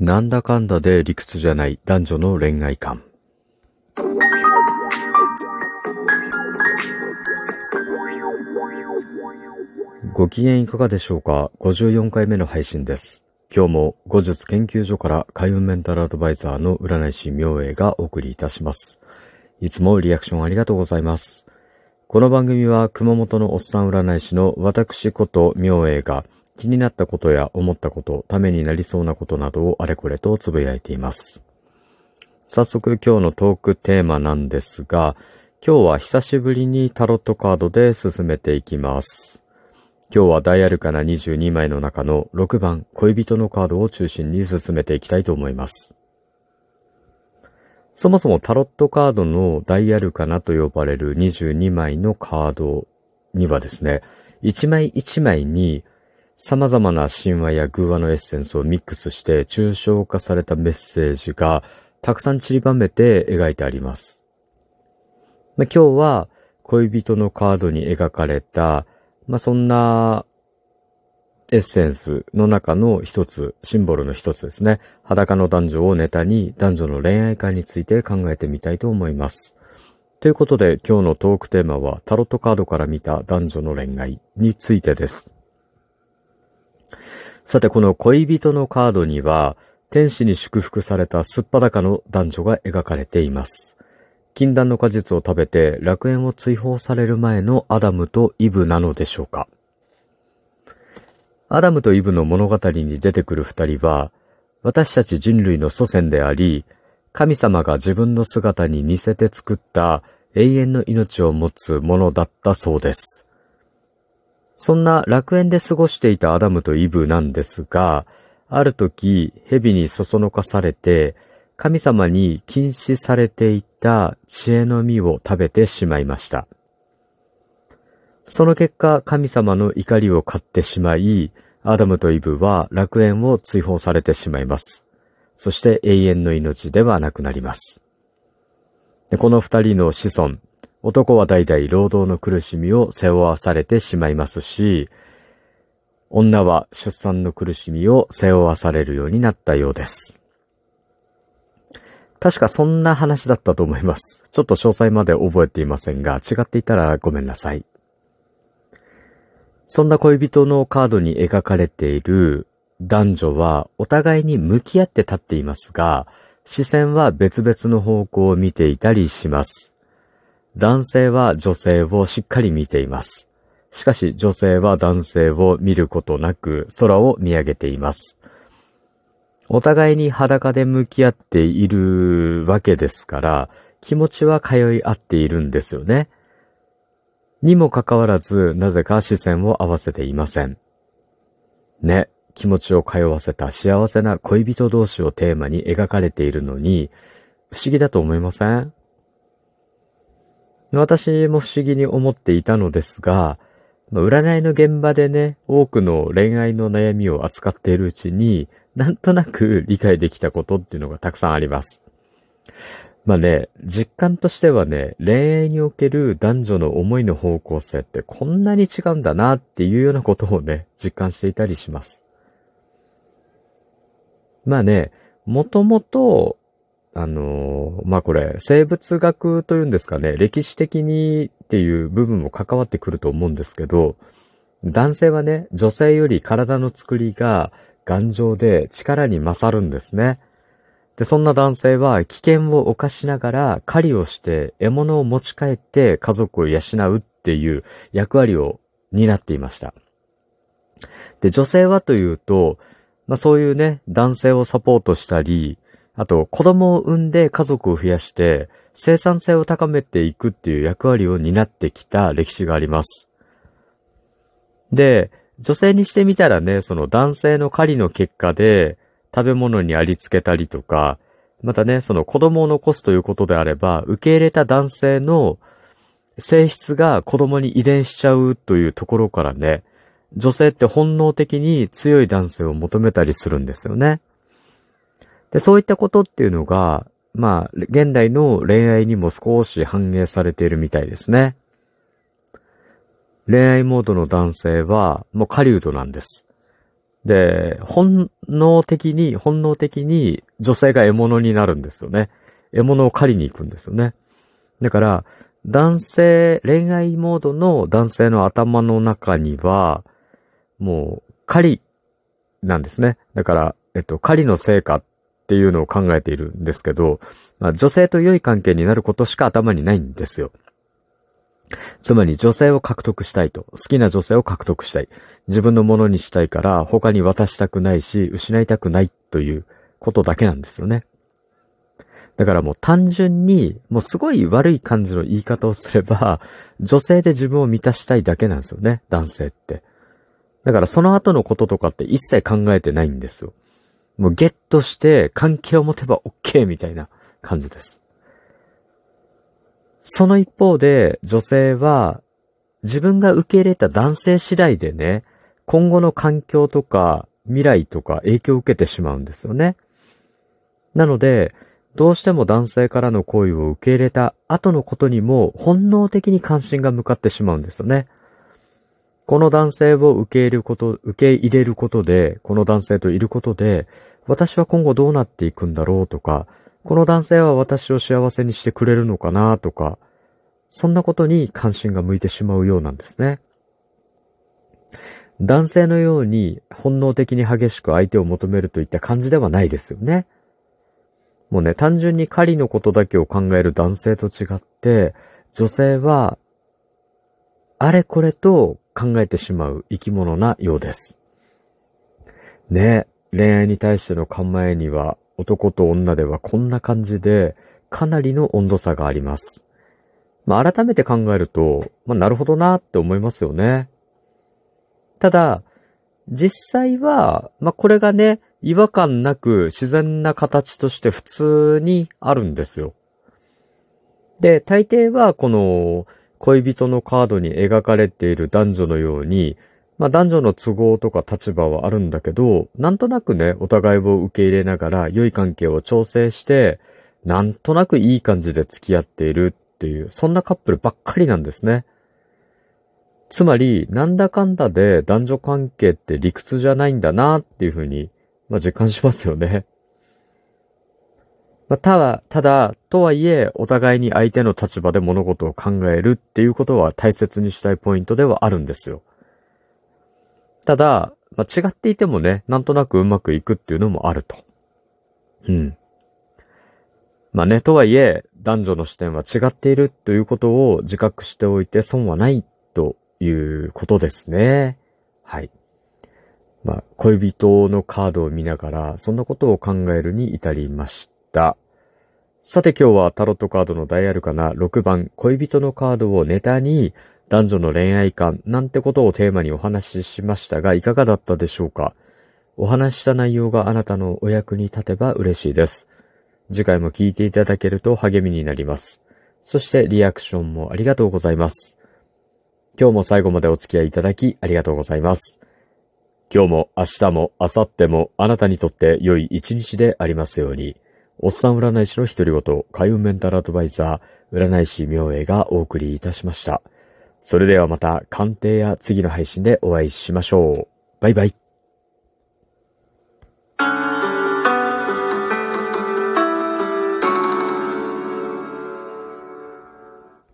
なんだかんだで理屈じゃない男女の恋愛観。ご機嫌いかがでしょうか ?54 回目の配信です。今日も後日研究所から海運メンタルアドバイザーの占い師明恵がお送りいたします。いつもリアクションありがとうございます。この番組は熊本のおっさん占い師の私こと明恵が気になったことや思ったこと、ためになりそうなことなどをあれこれとつぶやいています。早速今日のトークテーマなんですが、今日は久しぶりにタロットカードで進めていきます。今日はダイアルカナ22枚の中の6番恋人のカードを中心に進めていきたいと思います。そもそもタロットカードのダイアルカナと呼ばれる22枚のカードにはですね、1枚1枚に様々な神話や偶話のエッセンスをミックスして抽象化されたメッセージがたくさん散りばめて描いてあります。まあ、今日は恋人のカードに描かれた、まあ、そんなエッセンスの中の一つ、シンボルの一つですね。裸の男女をネタに男女の恋愛観について考えてみたいと思います。ということで今日のトークテーマはタロットカードから見た男女の恋愛についてです。さて、この恋人のカードには、天使に祝福されたすっぱだかの男女が描かれています。禁断の果実を食べて楽園を追放される前のアダムとイブなのでしょうか。アダムとイブの物語に出てくる二人は、私たち人類の祖先であり、神様が自分の姿に似せて作った永遠の命を持つものだったそうです。そんな楽園で過ごしていたアダムとイブなんですが、ある時、蛇にそそのかされて、神様に禁止されていた知恵の実を食べてしまいました。その結果、神様の怒りを買ってしまい、アダムとイブは楽園を追放されてしまいます。そして永遠の命ではなくなります。でこの二人の子孫、男は代々労働の苦しみを背負わされてしまいますし、女は出産の苦しみを背負わされるようになったようです。確かそんな話だったと思います。ちょっと詳細まで覚えていませんが、違っていたらごめんなさい。そんな恋人のカードに描かれている男女はお互いに向き合って立っていますが、視線は別々の方向を見ていたりします。男性は女性をしっかり見ています。しかし女性は男性を見ることなく空を見上げています。お互いに裸で向き合っているわけですから、気持ちは通い合っているんですよね。にもかかわらず、なぜか視線を合わせていません。ね、気持ちを通わせた幸せな恋人同士をテーマに描かれているのに、不思議だと思いません？私も不思議に思っていたのですが、占いの現場でね、多くの恋愛の悩みを扱っているうちに、なんとなく理解できたことっていうのがたくさんあります。まあね、実感としてはね、恋愛における男女の思いの方向性ってこんなに違うんだなっていうようなことをね、実感していたりします。まあね、もともとあのー、まあ、これ、生物学というんですかね、歴史的にっていう部分も関わってくると思うんですけど、男性はね、女性より体の作りが頑丈で力に勝るんですね。で、そんな男性は危険を冒しながら狩りをして獲物を持ち帰って家族を養うっていう役割を担っていました。で、女性はというと、まあそういうね、男性をサポートしたり、あと、子供を産んで家族を増やして、生産性を高めていくっていう役割を担ってきた歴史があります。で、女性にしてみたらね、その男性の狩りの結果で食べ物にありつけたりとか、またね、その子供を残すということであれば、受け入れた男性の性質が子供に遺伝しちゃうというところからね、女性って本能的に強い男性を求めたりするんですよね。で、そういったことっていうのが、まあ、現代の恋愛にも少し反映されているみたいですね。恋愛モードの男性は、もう狩人なんです。で、本能的に、本能的に女性が獲物になるんですよね。獲物を狩りに行くんですよね。だから、男性、恋愛モードの男性の頭の中には、もう、狩りなんですね。だから、えっと、狩りの成果っっていうのを考えているんですけど、まあ、女性と良い関係になることしか頭にないんですよ。つまり女性を獲得したいと。好きな女性を獲得したい。自分のものにしたいから他に渡したくないし、失いたくないということだけなんですよね。だからもう単純に、もうすごい悪い感じの言い方をすれば、女性で自分を満たしたいだけなんですよね、男性って。だからその後のこととかって一切考えてないんですよ。もうゲットして関係を持てば OK みたいな感じです。その一方で女性は自分が受け入れた男性次第でね、今後の環境とか未来とか影響を受けてしまうんですよね。なので、どうしても男性からの行為を受け入れた後のことにも本能的に関心が向かってしまうんですよね。この男性を受け入れること、受け入れることで、この男性といることで、私は今後どうなっていくんだろうとか、この男性は私を幸せにしてくれるのかなとか、そんなことに関心が向いてしまうようなんですね。男性のように本能的に激しく相手を求めるといった感じではないですよね。もうね、単純に狩りのことだけを考える男性と違って、女性は、あれこれと考えてしまう生き物なようです。ね、恋愛に対しての考えには男と女ではこんな感じで、かなりの温度差があります。まあ、改めて考えると、まあ、なるほどなって思いますよね。ただ、実際は、まあ、これがね、違和感なく自然な形として普通にあるんですよ。で、大抵はこの恋人のカードに描かれている男女のように、まあ男女の都合とか立場はあるんだけど、なんとなくね、お互いを受け入れながら良い関係を調整して、なんとなくいい感じで付き合っているっていう、そんなカップルばっかりなんですね。つまり、なんだかんだで男女関係って理屈じゃないんだなっていうふうに、まあ実感しますよね。まあ、ただ、ただ、とはいえ、お互いに相手の立場で物事を考えるっていうことは大切にしたいポイントではあるんですよ。ただ、まあ、違っていてもね、なんとなくうまくいくっていうのもあると。うん。まあね、とはいえ、男女の視点は違っているということを自覚しておいて損はないということですね。はい。まあ、恋人のカードを見ながら、そんなことを考えるに至りました。さて今日はタロットカードのダイアルカナ6番恋人のカードをネタに男女の恋愛観なんてことをテーマにお話ししましたが、いかがだったでしょうか？お話しした内容があなたのお役に立てば嬉しいです。次回も聞いていただけると励みになります。そしてリアクションもありがとうございます。今日も最後までお付き合いいただきありがとうございます。今日も明日も明後日もあなたにとって良い一日でありますように。おっさん占い師の独り言、開運メンタルアドバイザー、占い師明恵がお送りいたしました。それではまた鑑定や次の配信でお会いしましょう。バイバイ。